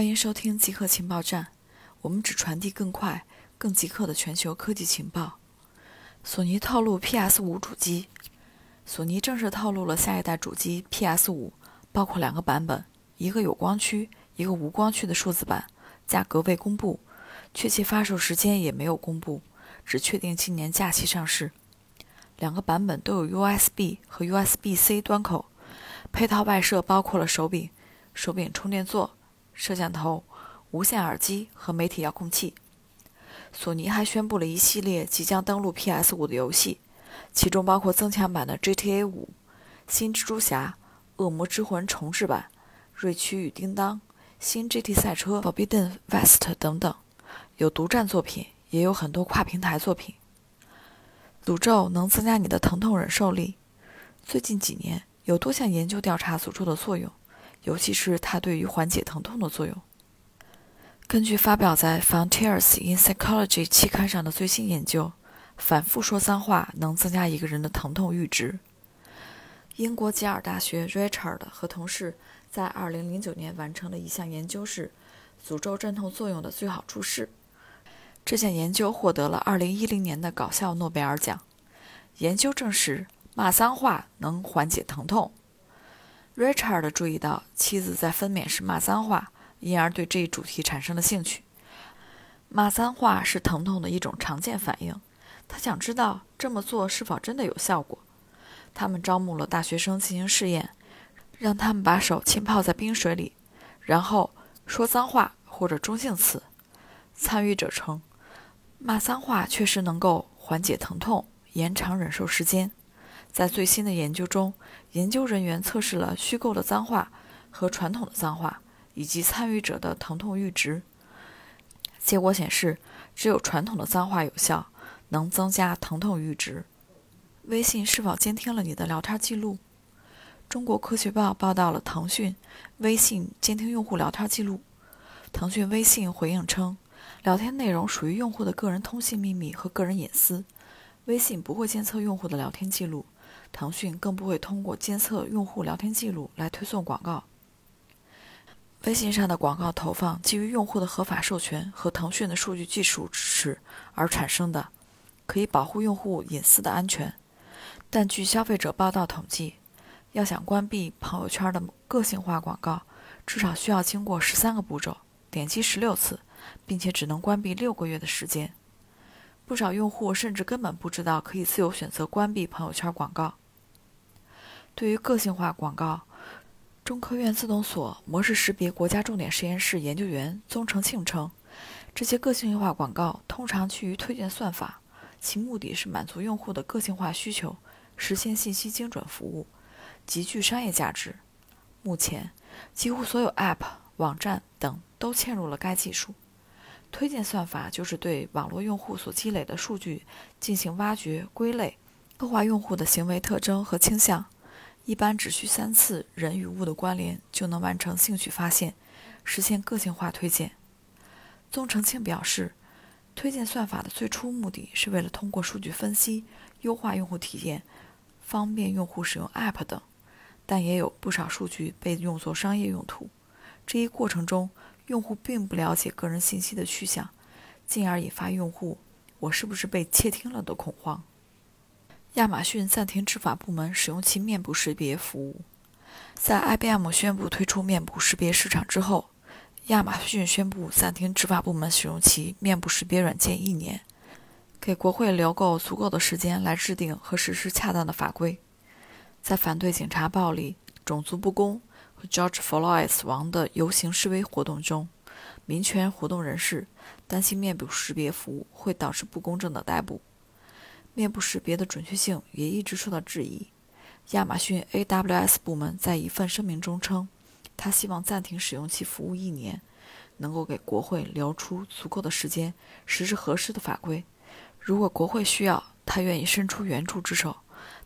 欢迎收听极客情报站，我们只传递更快、更极客的全球科技情报。索尼透露 PS5 主机，索尼正式透露了下一代主机 PS5，包括两个版本，一个有光驱，一个无光驱的数字版，价格未公布，确切发售时间也没有公布，只确定今年假期上市。两个版本都有 USB 和 USB-C 端口，配套外设包括了手柄、手柄充电座。摄像头、无线耳机和媒体遥控器。索尼还宣布了一系列即将登陆 PS5 的游戏，其中包括增强版的 GTA 5、新蜘蛛侠、恶魔之魂重置版、瑞奇与叮当、新 GT 赛车、Forbidden West 等等。有独占作品，也有很多跨平台作品。诅咒能增加你的疼痛忍受力。最近几年，有多项研究调查诅咒的作用。尤其是它对于缓解疼痛的作用。根据发表在《Frontiers in Psychology》期刊上的最新研究，反复说脏话能增加一个人的疼痛阈值。英国吉尔大学 Richard 和同事在2009年完成了一项研究，是诅咒镇痛作用的最好注释。这项研究获得了2010年的搞笑诺贝尔奖。研究证实，骂脏话能缓解疼痛。Richard 注意到妻子在分娩时骂脏话，因而对这一主题产生了兴趣。骂脏话是疼痛的一种常见反应，他想知道这么做是否真的有效果。他们招募了大学生进行试验，让他们把手浸泡在冰水里，然后说脏话或者中性词。参与者称，骂脏话确实能够缓解疼痛，延长忍受时间。在最新的研究中，研究人员测试了虚构的脏话和传统的脏话，以及参与者的疼痛阈值。结果显示，只有传统的脏话有效，能增加疼痛阈值。微信是否监听了你的聊天记录？中国科学报报道了腾讯、微信监听用户聊天记录。腾讯微信回应称，聊天内容属于用户的个人通信秘密和个人隐私，微信不会监测用户的聊天记录。腾讯更不会通过监测用户聊天记录来推送广告。微信上的广告投放基于用户的合法授权和腾讯的数据技术支持而产生的，可以保护用户隐私的安全。但据消费者报道统计，要想关闭朋友圈的个性化广告，至少需要经过十三个步骤，点击十六次，并且只能关闭六个月的时间。不少用户甚至根本不知道可以自由选择关闭朋友圈广告。对于个性化广告，中科院自动锁模式识别国家重点实验室研究员宗成庆称，这些个性化广告通常基于推荐算法，其目的是满足用户的个性化需求，实现信息精准服务，极具商业价值。目前，几乎所有 App、网站等都嵌入了该技术。推荐算法就是对网络用户所积累的数据进行挖掘、归类，刻画用户的行为特征和倾向。一般只需三次人与物的关联就能完成兴趣发现，实现个性化推荐。宗成庆表示，推荐算法的最初目的是为了通过数据分析优化用户体验，方便用户使用 App 等，但也有不少数据被用作商业用途。这一过程中，用户并不了解个人信息的去向，进而引发用户“我是不是被窃听了”的恐慌。亚马逊暂停执法部门使用其面部识别服务。在 IBM 宣布退出面部识别市场之后，亚马逊宣布暂停执法部门使用其面部识别软件一年，给国会留够足够的时间来制定和实施恰当的法规。在反对警察暴力、种族不公和 George Floyd 死亡的游行示威活动中，民权活动人士担心面部识别服务会导致不公正的逮捕。面部识别的准确性也一直受到质疑。亚马逊 AWS 部门在一份声明中称，他希望暂停使用其服务一年，能够给国会留出足够的时间实施合适的法规。如果国会需要，他愿意伸出援助之手。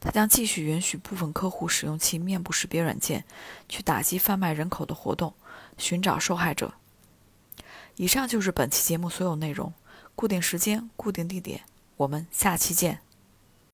他将继续允许部分客户使用其面部识别软件去打击贩卖人口的活动，寻找受害者。以上就是本期节目所有内容。固定时间，固定地点。我们下期见。